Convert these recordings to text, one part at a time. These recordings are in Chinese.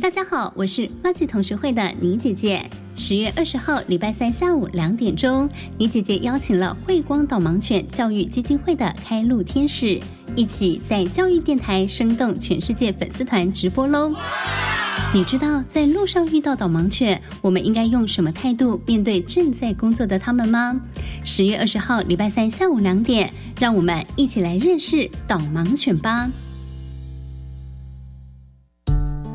大家好，我是花季同学会的倪姐姐。十月二十号，礼拜三下午两点钟，倪姐姐邀请了慧光导盲犬教育基金会的开路天使，一起在教育电台生动全世界粉丝团直播喽。你知道在路上遇到导盲犬，我们应该用什么态度面对正在工作的他们吗？十月二十号，礼拜三下午两点，让我们一起来认识导盲犬吧。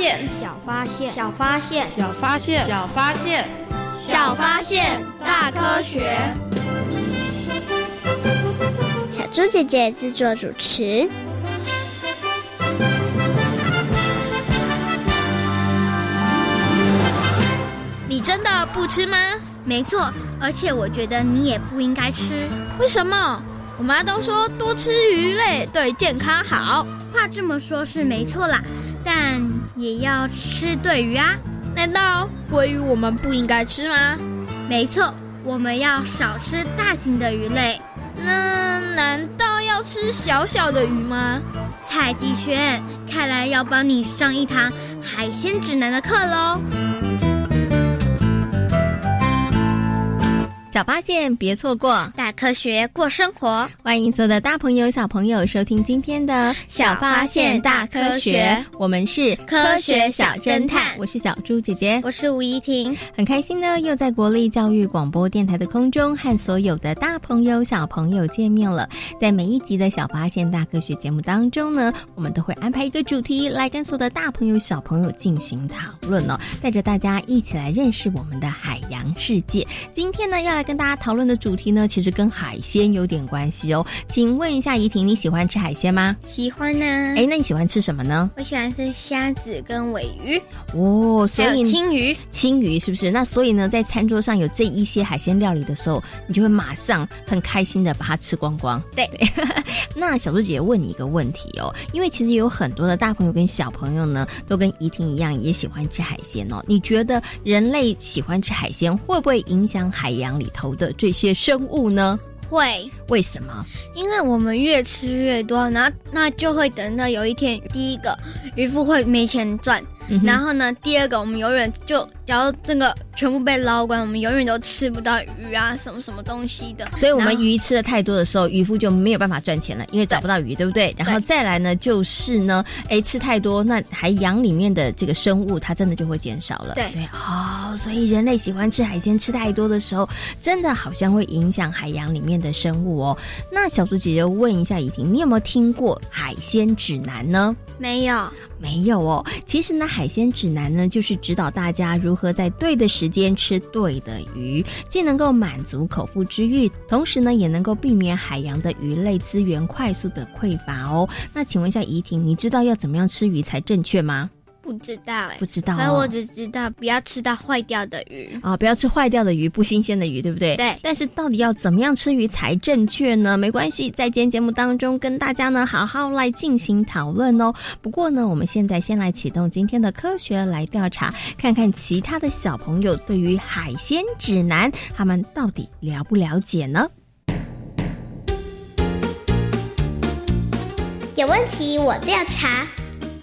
小发现，小发现，小发现，小发现，小发现，小发现，大科学。小猪姐姐制作主持。你真的不吃吗？没错，而且我觉得你也不应该吃。为什么？我妈都说多吃鱼类对健康好。话这么说，是没错啦。但也要吃对鱼啊！难道鲑鱼我们不应该吃吗？没错，我们要少吃大型的鱼类。那难道要吃小小的鱼吗？蔡继轩，看来要帮你上一堂海鲜指南的课喽！小发现，别错过大科学过生活。欢迎所有的大朋友、小朋友收听今天的《小发现大科学》，我们是科学小侦探。我是小猪姐姐，我是吴怡婷，很开心呢，又在国立教育广播电台的空中和所有的大朋友、小朋友见面了。在每一集的小发现大科学节目当中呢，我们都会安排一个主题来跟所有的大朋友、小朋友进行讨论哦，带着大家一起来认识我们的海洋世界。今天呢，要来。跟大家讨论的主题呢，其实跟海鲜有点关系哦。请问一下怡婷，你喜欢吃海鲜吗？喜欢呢。哎，那你喜欢吃什么呢？我喜欢吃虾子跟尾鱼。哦，所以青鱼，青鱼是不是？那所以呢，在餐桌上有这一些海鲜料理的时候，你就会马上很开心的把它吃光光。对。那小猪姐姐问你一个问题哦，因为其实有很多的大朋友跟小朋友呢，都跟怡婷一样也喜欢吃海鲜哦。你觉得人类喜欢吃海鲜，会不会影响海洋里头的这些生物呢？会，为什么？因为我们越吃越多，然后那就会等到有一天，第一个渔夫会没钱赚，然后呢，第二个我们永远就只要这个全部被捞光，我们永远都吃不到鱼啊，什么什么东西的。所以，我们鱼吃的太多的时候，渔夫就没有办法赚钱了，因为找不到鱼，对不对？然后再来呢，就是呢，哎，吃太多，那海洋里面的这个生物，它真的就会减少了。对对，哦，所以人类喜欢吃海鲜，吃太多的时候，真的好像会影响海洋里面的生物哦。那小猪姐姐问一下怡婷，你有没有听过海鲜指南呢？没有，没有哦。其实呢，海鲜指南呢，就是指导大家如何在对的时间吃对的鱼，既能够满足口腹之欲，同时呢，也能够避免海洋的鱼类资源快速的匮乏哦。那请问一下怡婷，你知道要怎么样吃鱼才正确吗？不知道哎，不知道、哦。反正我只知道不要吃到坏掉的鱼啊、哦，不要吃坏掉的鱼，不新鲜的鱼，对不对？对。但是到底要怎么样吃鱼才正确呢？没关系，在今天节目当中跟大家呢好好来进行讨论哦。不过呢，我们现在先来启动今天的科学来调查，看看其他的小朋友对于海鲜指南他们到底了不了解呢？有问题我调查。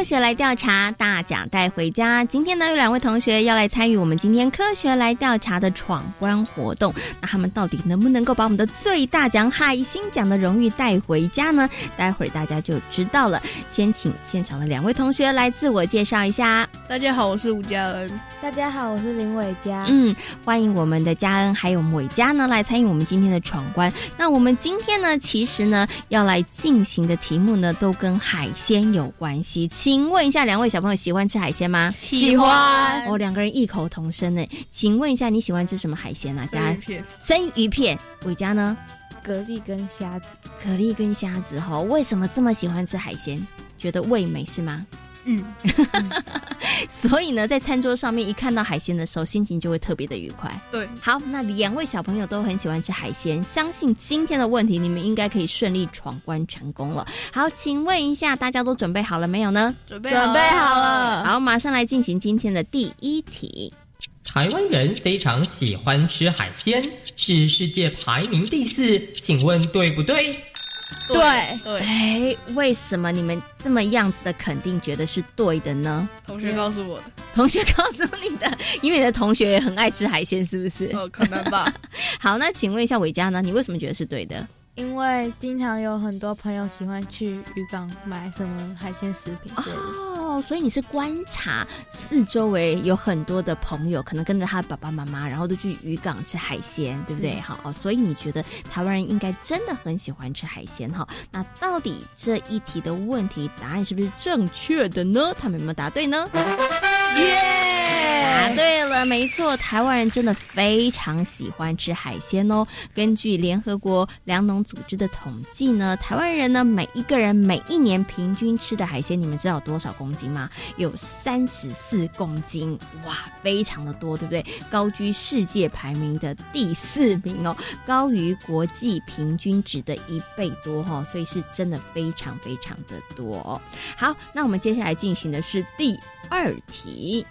科学来调查，大奖带回家。今天呢，有两位同学要来参与我们今天科学来调查的闯关活动。那他们到底能不能够把我们的最大奖海星奖的荣誉带回家呢？待会儿大家就知道了。先请现场的两位同学来自我介绍一下。大家好，我是吴佳恩。大家好，我是林伟佳。嗯，欢迎我们的佳恩还有伟佳呢来参与我们今天的闯关。那我们今天呢，其实呢要来进行的题目呢，都跟海鲜有关系。请问一下，两位小朋友喜欢吃海鲜吗？喜欢。哦，两个人异口同声呢。请问一下，你喜欢吃什么海鲜啊？生鱼片。生鱼片。伟嘉呢？蛤蜊跟虾子。蛤蜊跟虾子哈、哦，为什么这么喜欢吃海鲜？觉得味美是吗？嗯，所以呢，在餐桌上面一看到海鲜的时候，心情就会特别的愉快。对，好，那两位小朋友都很喜欢吃海鲜，相信今天的问题你们应该可以顺利闯关成功了。好，请问一下，大家都准备好了没有呢？准备准备好了。好，马上来进行今天的第一题。台湾人非常喜欢吃海鲜，是世界排名第四，请问对不对？对对，哎，为什么你们这么样子的肯定觉得是对的呢？同学告诉我的，同学告诉你的，因为你的同学也很爱吃海鲜，是不是？哦，可能吧。好，那请问一下伟嘉呢？你为什么觉得是对的？因为经常有很多朋友喜欢去渔港买什么海鲜食品之类的。哦，所以你是观察四周围有很多的朋友，可能跟着他的爸爸妈妈，然后都去渔港吃海鲜，对不对？嗯、好、哦，所以你觉得台湾人应该真的很喜欢吃海鲜哈？那到底这一题的问题答案是不是正确的呢？他们有没有答对呢？耶、没错，台湾人真的非常喜欢吃海鲜哦。根据联合国粮农组织的统计呢，台湾人呢每一个人每一年平均吃的海鲜，你们知道有多少公斤吗？有三十四公斤，哇，非常的多，对不对？高居世界排名的第四名哦，高于国际平均值的一倍多哈、所以是真的非常非常的多、好，那我们接下来进行的是第二题。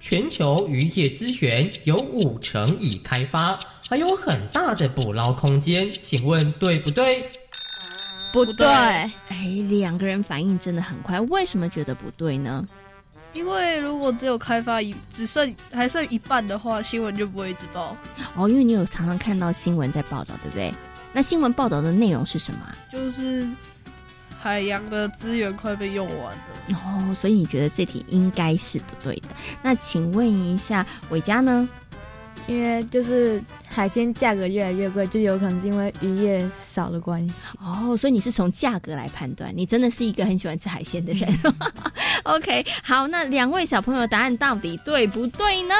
全球渔业资源有五成已开发，还有很大的捕捞空间，请问对不对？不对。哎，两个人反应真的很快，为什么觉得不对呢？因为如果只有开发一只剩还剩一半的话，新闻就不会一直报。哦，因为你有常常看到新闻在报道，对不对？那新闻报道的内容是什么？就是海洋的资源快被用完了。哦，所以你觉得这题应该是不对的？那请问一下伟嘉呢？因为就是海鲜价格越来越贵，就有可能是因为渔业少的关系。哦，所以你是从价格来判断，你真的是一个很喜欢吃海鲜的人。OK，好，那两位小朋友答案到底对不对呢？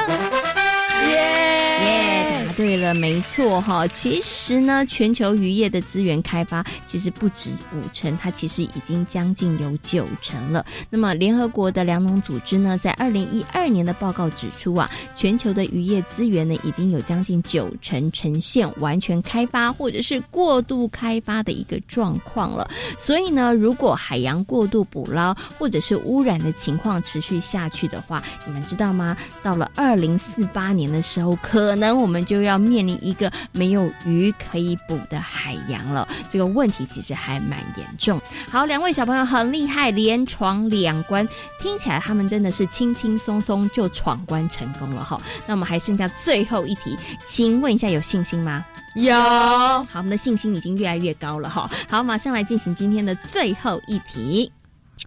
耶，答对了，没错哈。其实呢，全球渔业的资源开发其实不止五成，它其实已经将近有九成了。那么，联合国的粮农组织呢，在二零一二年的报告指出啊，全球的渔业资源呢，已经有将近九成呈现完全开发或者是过度开发的一个状况了。所以呢，如果海洋过度捕捞或者是污染的情况持续下去的话，你们知道吗？到了二零四八年的时候，可能我们就要面临一个没有鱼可以捕的海洋了。这个问题其实还蛮严重。好，两位小朋友很厉害，连闯两关，听起来他们真的是轻轻松松就闯关成功了哈。那我们还剩下最后一题，请问一下有信心吗？有。好，我们的信心已经越来越高了哈。好，马上来进行今天的最后一题。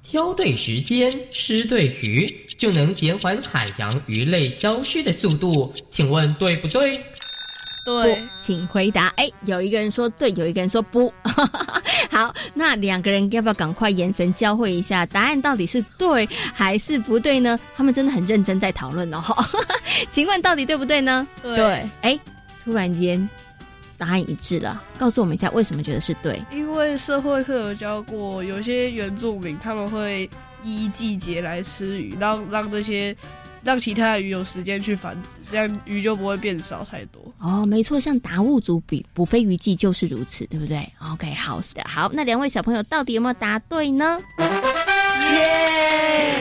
挑对时间，吃对鱼，就能减缓海洋鱼类消失的速度。请问对不对？对，请回答。哎，有一个人说对，有一个人说不。好，那两个人要不要赶快眼神交汇一下？答案到底是对还是不对呢？他们真的很认真在讨论哦。请问到底对不对呢？对。哎，突然间。答案一致了，告诉我们一下为什么觉得是对？因为社会课有教过，有些原住民他们会依季节来吃鱼，让让这些让其他的鱼有时间去繁殖，这样鱼就不会变少太多。哦，没错，像达悟族比捕飞鱼季就是如此，对不对？OK，好的，好，那两位小朋友到底有没有答对呢？耶！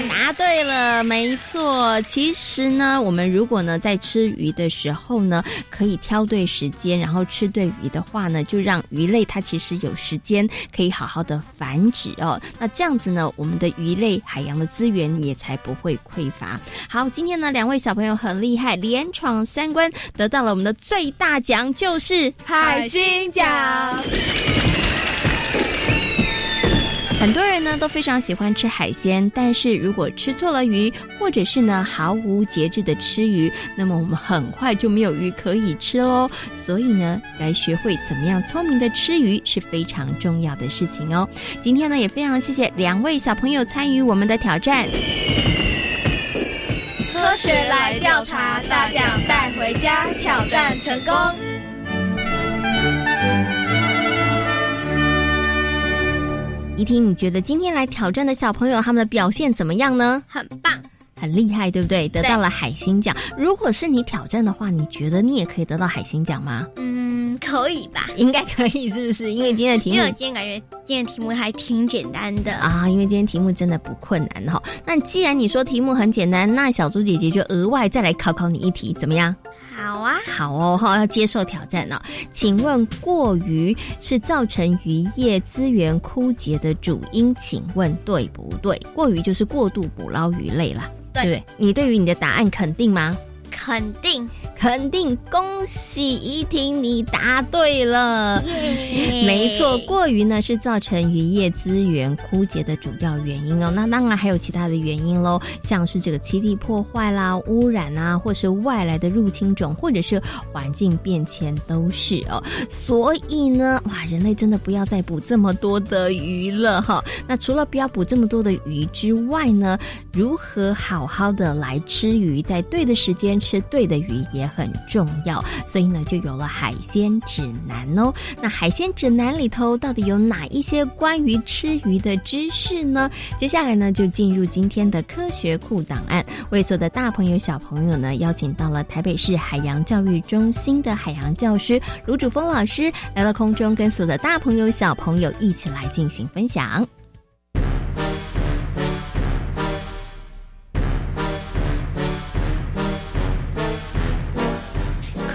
答对了，没错。其实呢，我们如果呢在吃鱼的时候呢，可以挑对时间，然后吃对鱼的话呢，就让鱼类它其实有时间可以好好的繁殖哦。那这样子呢，我们的鱼类海洋的资源也才不会匮乏。好，今天呢两位小朋友很厉害，连闯三关，得到了我们的最大奖，就是海星奖。很多人呢都非常喜欢吃海鲜，但是如果吃错了鱼，或者是呢毫无节制的吃鱼，那么我们很快就没有鱼可以吃喽。所以呢，来学会怎么样聪明的吃鱼是非常重要的事情哦。今天呢，也非常谢谢两位小朋友参与我们的挑战。科学来调查，大奖带回家，挑战成功。怡婷，你觉得今天来挑战的小朋友他们的表现怎么样呢？很棒，很厉害，对不对？得到了海星奖。如果是你挑战的话，你觉得你也可以得到海星奖吗？嗯，可以吧？应该可以，是不是？因为今天的题目，因为我今天感觉今天的题目还挺简单的啊。因为今天题目真的不困难哈。那既然你说题目很简单，那小猪姐姐就额外再来考考你一题，怎么样？好哦，哈，要接受挑战了。请问过于是造成渔业资源枯竭的主因？请问对不对？过于就是过度捕捞鱼类啦，对不对？你对于你的答案肯定吗？肯定。肯定，恭喜怡婷，你答对了。没错，过于呢是造成渔业资源枯竭的主要原因哦。那当然还有其他的原因喽，像是这个栖地破坏啦、污染啊，或是外来的入侵种，或者是环境变迁都是哦。所以呢，哇，人类真的不要再捕这么多的鱼了哈。那除了不要捕这么多的鱼之外呢，如何好好的来吃鱼，在对的时间吃对的鱼也。很重要，所以呢，就有了海鲜指南哦。那海鲜指南里头到底有哪一些关于吃鱼的知识呢？接下来呢，就进入今天的科学库档案。为所有的大朋友、小朋友呢，邀请到了台北市海洋教育中心的海洋教师卢主峰老师来到空中，跟所有的大朋友、小朋友一起来进行分享。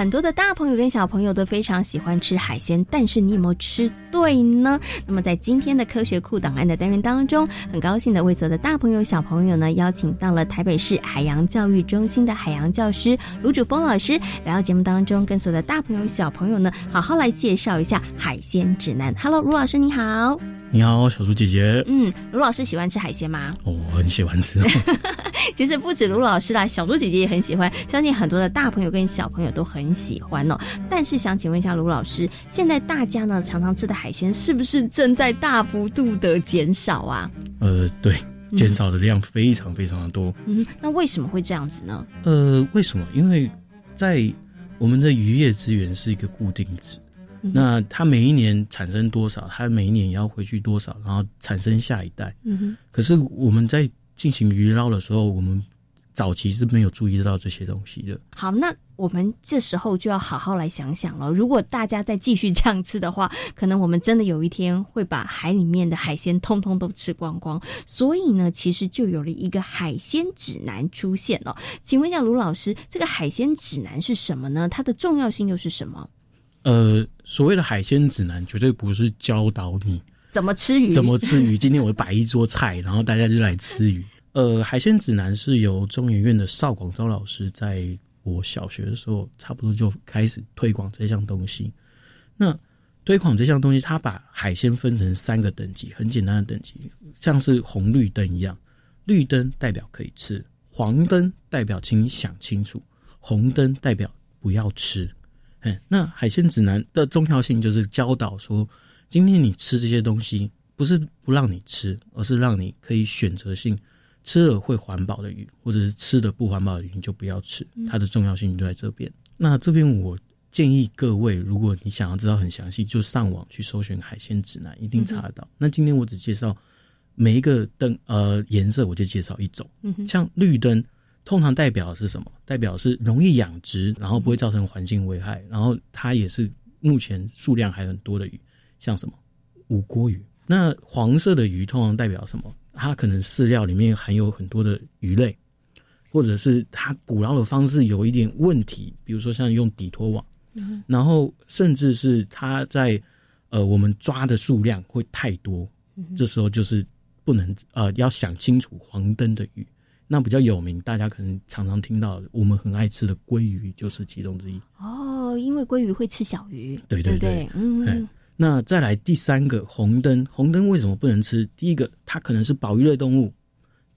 很多的大朋友跟小朋友都非常喜欢吃海鲜，但是你有没有吃对呢？那么在今天的科学库档案的单元当中，很高兴的为所有的大朋友小朋友呢，邀请到了台北市海洋教育中心的海洋教师卢主峰老师来到节目当中，跟所有的大朋友小朋友呢，好好来介绍一下海鲜指南。Hello，卢老师你好。你好，小猪姐姐。嗯，卢老师喜欢吃海鲜吗？哦，我很喜欢吃。其实不止卢老师啦，小猪姐姐也很喜欢，相信很多的大朋友跟小朋友都很喜欢哦。但是想请问一下卢老师，现在大家呢常常吃的海鲜是不是正在大幅度的减少啊？呃，对，减少的量非常非常的多。嗯，那为什么会这样子呢？呃，为什么？因为在我们的渔业资源是一个固定值，那它每一年产生多少，它每一年也要回去多少，然后产生下一代。嗯哼。可是我们在进行鱼捞的时候，我们早期是没有注意到这些东西的。好，那我们这时候就要好好来想想了。如果大家再继续这样吃的话，可能我们真的有一天会把海里面的海鲜通通都吃光光。所以呢，其实就有了一个海鲜指南出现了。请问一下卢老师，这个海鲜指南是什么呢？它的重要性又是什么？呃，所谓的海鲜指南，绝对不是教导你怎么吃鱼，怎么吃鱼。今天我摆一桌菜，然后大家就来吃鱼。呃，海鲜指南是由中研院的邵广昭老师在我小学的时候，差不多就开始推广这项东西。那推广这项东西，他把海鲜分成三个等级，很简单的等级，像是红绿灯一样。绿灯代表可以吃，黄灯代表请你想清楚，红灯代表不要吃。哎，那海鲜指南的重要性就是教导说，今天你吃这些东西，不是不让你吃，而是让你可以选择性吃了会环保的鱼，或者是吃的不环保的鱼，你就不要吃。它的重要性就在这边。那这边我建议各位，如果你想要知道很详细，就上网去搜寻海鲜指南，一定查得到。那今天我只介绍每一个灯呃颜色，我就介绍一种，像绿灯。通常代表是什么？代表是容易养殖，然后不会造成环境危害，然后它也是目前数量还很多的鱼，像什么五锅鱼。那黄色的鱼通常代表什么？它可能饲料里面含有很多的鱼类，或者是它捕捞的方式有一点问题，比如说像用底拖网，然后甚至是它在呃我们抓的数量会太多，这时候就是不能呃要想清楚黄灯的鱼。那比较有名，大家可能常常听到，我们很爱吃的鲑鱼就是其中之一。哦，因为鲑鱼会吃小鱼，对对对，嗯。那再来第三个红灯，红灯为什么不能吃？第一个，它可能是保育类动物；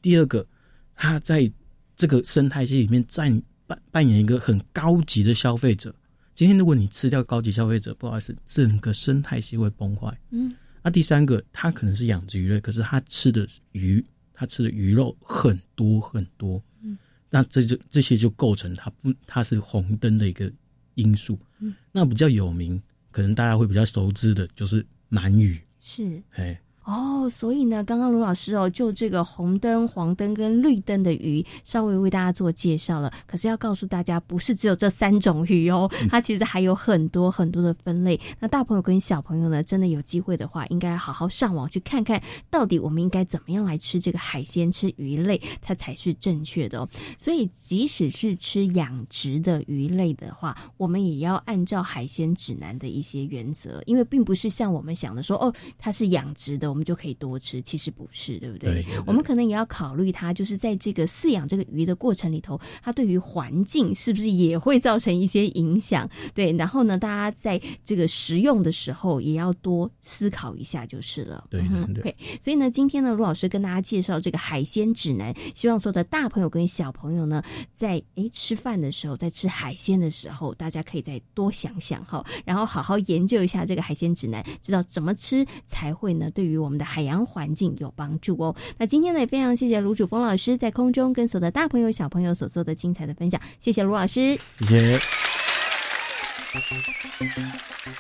第二个，它在这个生态系里面占扮扮演一个很高级的消费者。今天如果你吃掉高级消费者，不好意思，整个生态系会崩坏。嗯。那第三个，它可能是养殖鱼类，可是它吃的鱼。他吃的鱼肉很多很多，嗯，那这就这些就构成他不他是红灯的一个因素，嗯，那比较有名，可能大家会比较熟知的就是鳗鱼，是，哎。哦，所以呢，刚刚卢老师哦，就这个红灯、黄灯跟绿灯的鱼，稍微为大家做介绍了。可是要告诉大家，不是只有这三种鱼哦，它其实还有很多很多的分类。那大朋友跟小朋友呢，真的有机会的话，应该好好上网去看看到底我们应该怎么样来吃这个海鲜、吃鱼类，它才是正确的哦。所以，即使是吃养殖的鱼类的话，我们也要按照海鲜指南的一些原则，因为并不是像我们想的说，哦，它是养殖的。我们就可以多吃，其实不是，对不对？我们可能也要考虑它，就是在这个饲养这个鱼的过程里头，它对于环境是不是也会造成一些影响？对，然后呢，大家在这个食用的时候也要多思考一下就是了。对对。所以呢，今天呢，卢老师跟大家介绍这个海鲜指南，希望所有的大朋友跟小朋友呢，在诶吃饭的时候，在吃海鲜的时候，大家可以再多想想哈，然后好好研究一下这个海鲜指南，知道怎么吃才会呢？对于我们的海洋环境有帮助哦。那今天呢，也非常谢谢卢主峰老师在空中跟所有的大朋友小朋友所做的精彩的分享，谢谢卢老师，谢谢。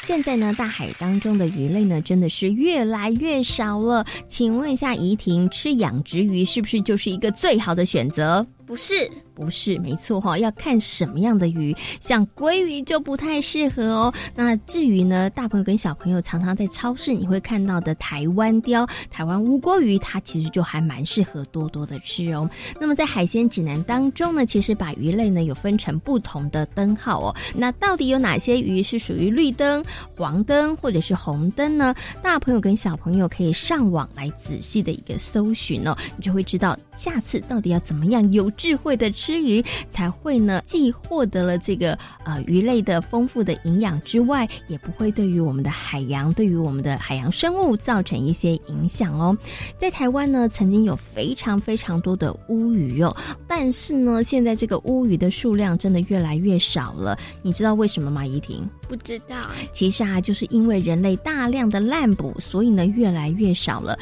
现在呢，大海当中的鱼类呢，真的是越来越少了。请问一下怡婷，吃养殖鱼是不是就是一个最好的选择？不是，不是，没错哈，要看什么样的鱼，像鲑鱼就不太适合哦。那至于呢，大朋友跟小朋友常常在超市你会看到的台湾鲷、台湾乌锅鱼，它其实就还蛮适合多多的吃哦。那么在海鲜指南当中呢，其实把鱼类呢有分成不同的灯号哦。那到底有哪些鱼是属于绿灯、黄灯或者是红灯呢？大朋友跟小朋友可以上网来仔细的一个搜寻哦，你就会知道下次到底要怎么样有智慧的吃鱼，才会呢既获得了这个呃鱼类的丰富的营养之外，也不会对于我们的海洋、对于我们的海洋生物造成一些影响哦。在台湾呢，曾经有非常非常多的乌鱼哦，但是呢，现在这个乌鱼的数量真的越来越少了。你知道为什么吗？怡婷不知道。其实啊，就是因为人类大量的滥捕，所以呢越来越少了。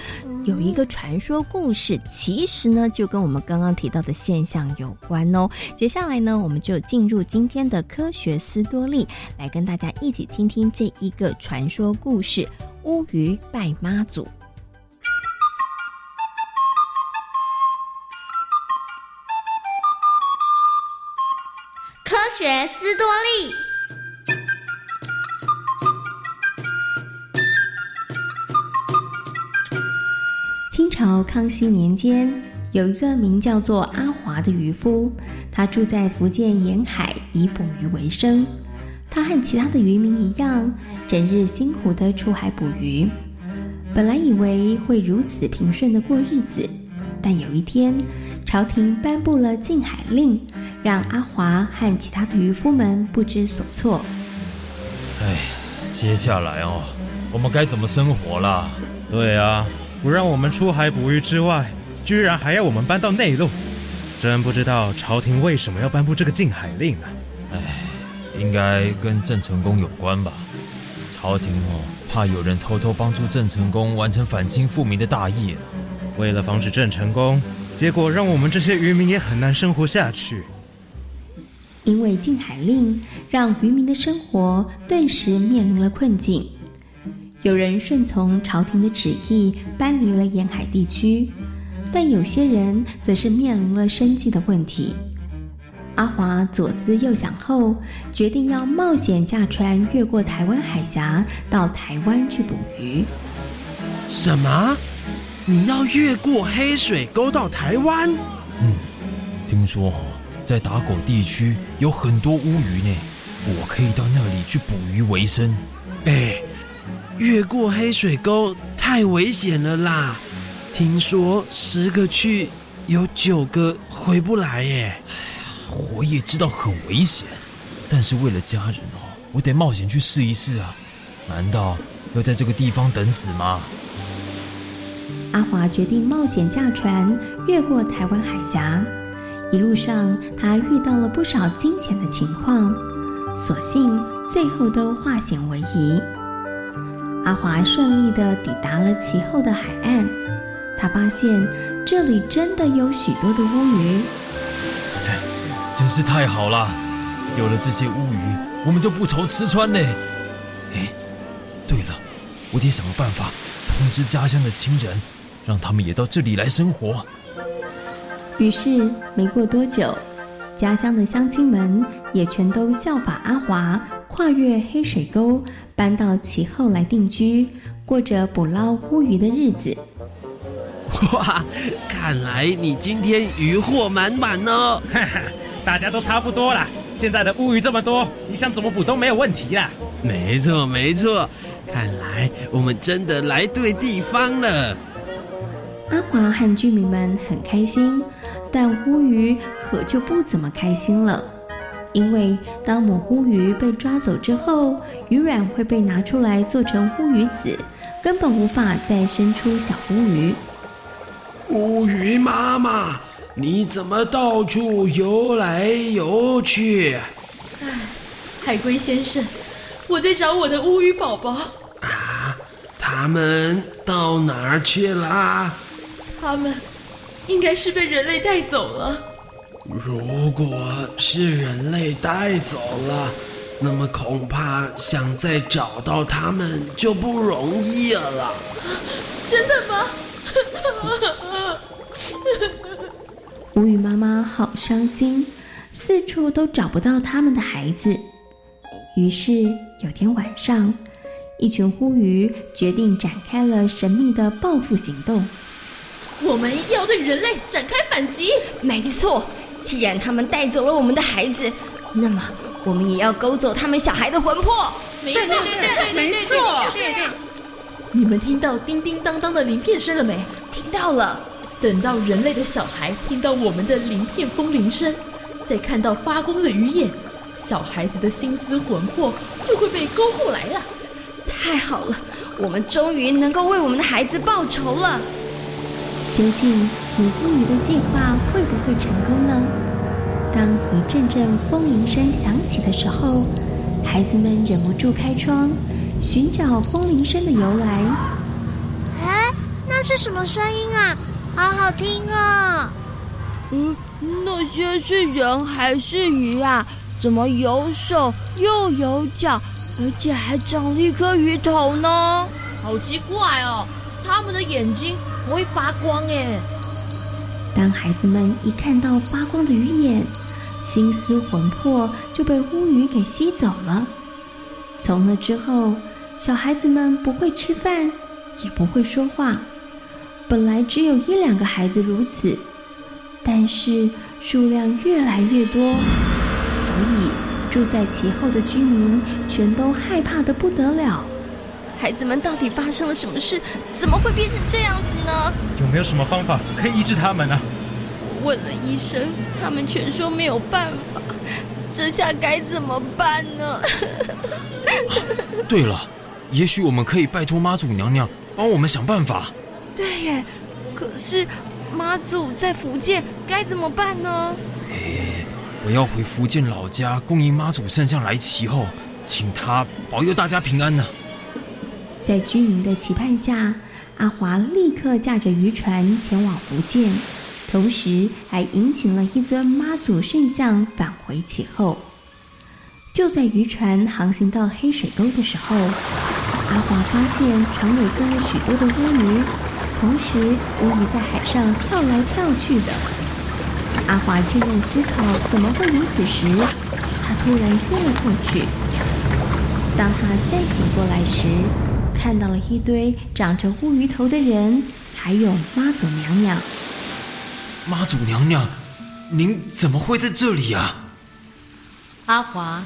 有一个传说故事，其实呢就跟我们刚刚提到的现象有关哦。接下来呢，我们就进入今天的科学斯多利，来跟大家一起听听这一个传说故事——乌鱼拜妈祖。科学斯多利。朝康熙年间，有一个名叫做阿华的渔夫，他住在福建沿海，以捕鱼为生。他和其他的渔民一样，整日辛苦地出海捕鱼。本来以为会如此平顺地过日子，但有一天，朝廷颁布了禁海令，让阿华和其他的渔夫们不知所措。哎，接下来哦，我们该怎么生活啦？对啊。不让我们出海捕鱼之外，居然还要我们搬到内陆，真不知道朝廷为什么要颁布这个禁海令呢？唉，应该跟郑成功有关吧？朝廷哦，怕有人偷偷帮助郑成功完成反清复明的大业，为了防止郑成功，结果让我们这些渔民也很难生活下去。因为禁海令，让渔民的生活顿时面临了困境。有人顺从朝廷的旨意搬离了沿海地区，但有些人则是面临了生计的问题。阿华左思右想后，决定要冒险驾船越过台湾海峡，到台湾去捕鱼。什么？你要越过黑水沟到台湾？嗯，听说哦，在打狗地区有很多乌鱼呢，我可以到那里去捕鱼为生。哎。越过黑水沟太危险了啦！听说十个去有九个回不来耶。我也知道很危险，但是为了家人哦，我得冒险去试一试啊！难道要在这个地方等死吗？阿华决定冒险驾船越过台湾海峡，一路上他遇到了不少惊险的情况，所幸最后都化险为夷。阿华顺利的抵达了其后的海岸，他发现这里真的有许多的乌鱼，真是太好了！有了这些乌鱼，我们就不愁吃穿嘞。哎，对了，我得想个办法通知家乡的亲人，让他们也到这里来生活。于是没过多久，家乡的乡亲们也全都效法阿华，跨越黑水沟。搬到其后来定居，过着捕捞乌鱼的日子。哇，看来你今天渔获满满哦！哈哈，大家都差不多啦。现在的乌鱼这么多，你想怎么捕都没有问题啦。没错没错，看来我们真的来对地方了。阿华和居民们很开心，但乌鱼可就不怎么开心了。因为当母乌鱼被抓走之后，鱼卵会被拿出来做成乌鱼子，根本无法再生出小乌鱼。乌鱼妈妈，你怎么到处游来游去？唉，海龟先生，我在找我的乌鱼宝宝。啊，他们到哪儿去啦？他们应该是被人类带走了。如果是人类带走了，那么恐怕想再找到他们就不容易了。真的吗？乌鱼妈妈好伤心，四处都找不到他们的孩子。于是有天晚上，一群乌鱼决定展开了神秘的报复行动。我们一定要对人类展开反击。没错，既然他们带走了我们的孩子，那么我们也要勾走他们小孩的魂魄。没错，没错。你们听到叮叮当当的鳞片声了没？听到了。等到人类的小孩听到我们的鳞片风铃声，再看到发光的鱼眼，小孩子的心思魂魄就会被勾过来了。太好了，我们终于能够为我们的孩子报仇了。究竟母乌鱼的计划会不会成功呢？当一阵阵风铃声响起的时候，孩子们忍不住开窗，寻找风铃声的由来。哎，那是什么声音啊？好好听啊！嗯，那些是人还是鱼啊？怎么有手又有脚，而且还长了一颗鱼头呢？好奇怪哦！他们的眼睛不会发光哎。当孩子们一看到发光的鱼眼，心思魂魄就被乌鱼给吸走了。从那之后，小孩子们不会吃饭，也不会说话。本来只有一两个孩子如此，但是数量越来越多，所以住在其后的居民全都害怕的不得了。孩子们到底发生了什么事？怎么会变成这样子呢？有没有什么方法可以医治他们呢？我问了医生，他们全说没有办法。这下该怎么办呢？对了，也许我们可以拜托妈祖娘娘帮我们想办法。对耶，可是妈祖在福建，该怎么办呢？哎，我要回福建老家供应妈祖圣像来齐后，请他保佑大家平安呢。在居民的期盼下，阿华立刻驾着渔船前往福建，同时还迎请了一尊妈祖圣像返回其后。就在渔船航行到黑水沟的时候，阿华发现船尾跟了许多的乌鱼。同时，乌鱼在海上跳来跳去的。阿华正在思考怎么会如此时，他突然晕了过去。当他再醒过来时，看到了一堆长着乌鱼头的人，还有妈祖娘娘。妈祖娘娘，您怎么会在这里呀？阿华，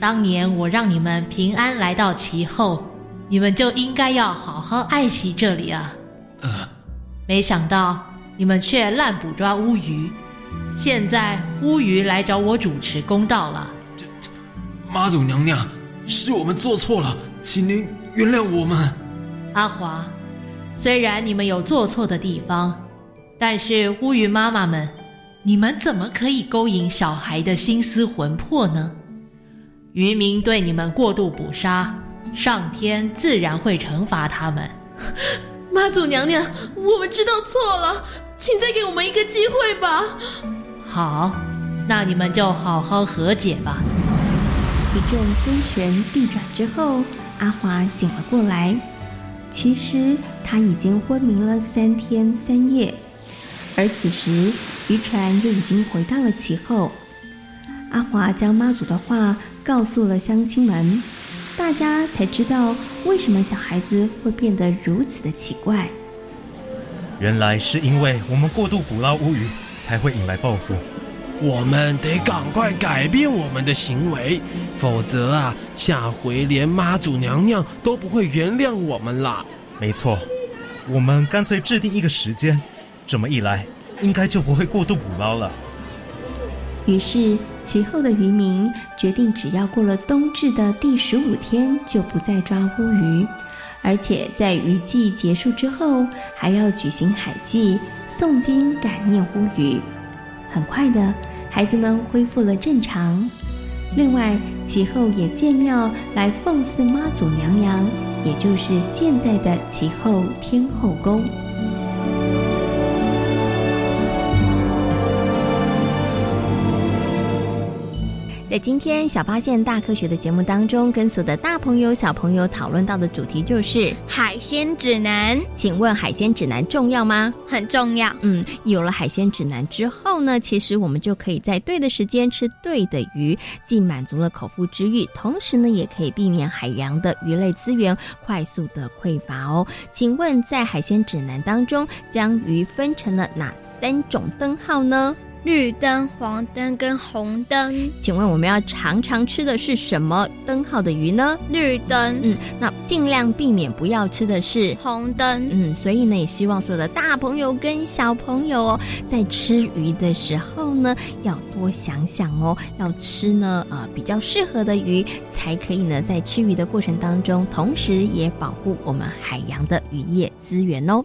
当年我让你们平安来到其后，你们就应该要好好爱惜这里啊。呃，没想到你们却滥捕抓乌鱼，现在乌鱼来找我主持公道了。这这，妈祖娘娘，是我们做错了，请您原谅我们。阿华，虽然你们有做错的地方，但是乌云妈妈们，你们怎么可以勾引小孩的心思魂魄呢？渔民对你们过度捕杀，上天自然会惩罚他们。妈祖娘娘，我们知道错了，请再给我们一个机会吧。好，那你们就好好和解吧。一阵天旋地转之后，阿华醒了过来。其实他已经昏迷了三天三夜，而此时渔船又已经回到了其后。阿华将妈祖的话告诉了乡亲们。大家才知道为什么小孩子会变得如此的奇怪。原来是因为我们过度捕捞乌鱼，才会引来报复。我们得赶快改变我们的行为，否则啊，下回连妈祖娘娘都不会原谅我们啦。没错，我们干脆制定一个时间，这么一来，应该就不会过度捕捞了。于是，其后的渔民决定，只要过了冬至的第十五天，就不再抓乌鱼，而且在渔季结束之后，还要举行海祭、诵经感念乌鱼。很快的，孩子们恢复了正常。另外，其后也建庙来奉祀妈祖娘娘，也就是现在的其后天后宫。在今天小发现大科学的节目当中，跟所有的大朋友、小朋友讨论到的主题就是海鲜指南。请问海鲜指南重要吗？很重要。嗯，有了海鲜指南之后呢，其实我们就可以在对的时间吃对的鱼，既满足了口腹之欲，同时呢，也可以避免海洋的鱼类资源快速的匮乏哦。请问在海鲜指南当中，将鱼分成了哪三种灯号呢？绿灯、黄灯跟红灯。请问我们要常常吃的是什么灯号的鱼呢？绿灯。嗯，那尽量避免不要吃的是红灯。嗯，所以呢，也希望所有的大朋友跟小朋友哦，在吃鱼的时候呢，要多想想哦，要吃呢呃比较适合的鱼，才可以呢在吃鱼的过程当中，同时也保护我们海洋的渔业资源哦。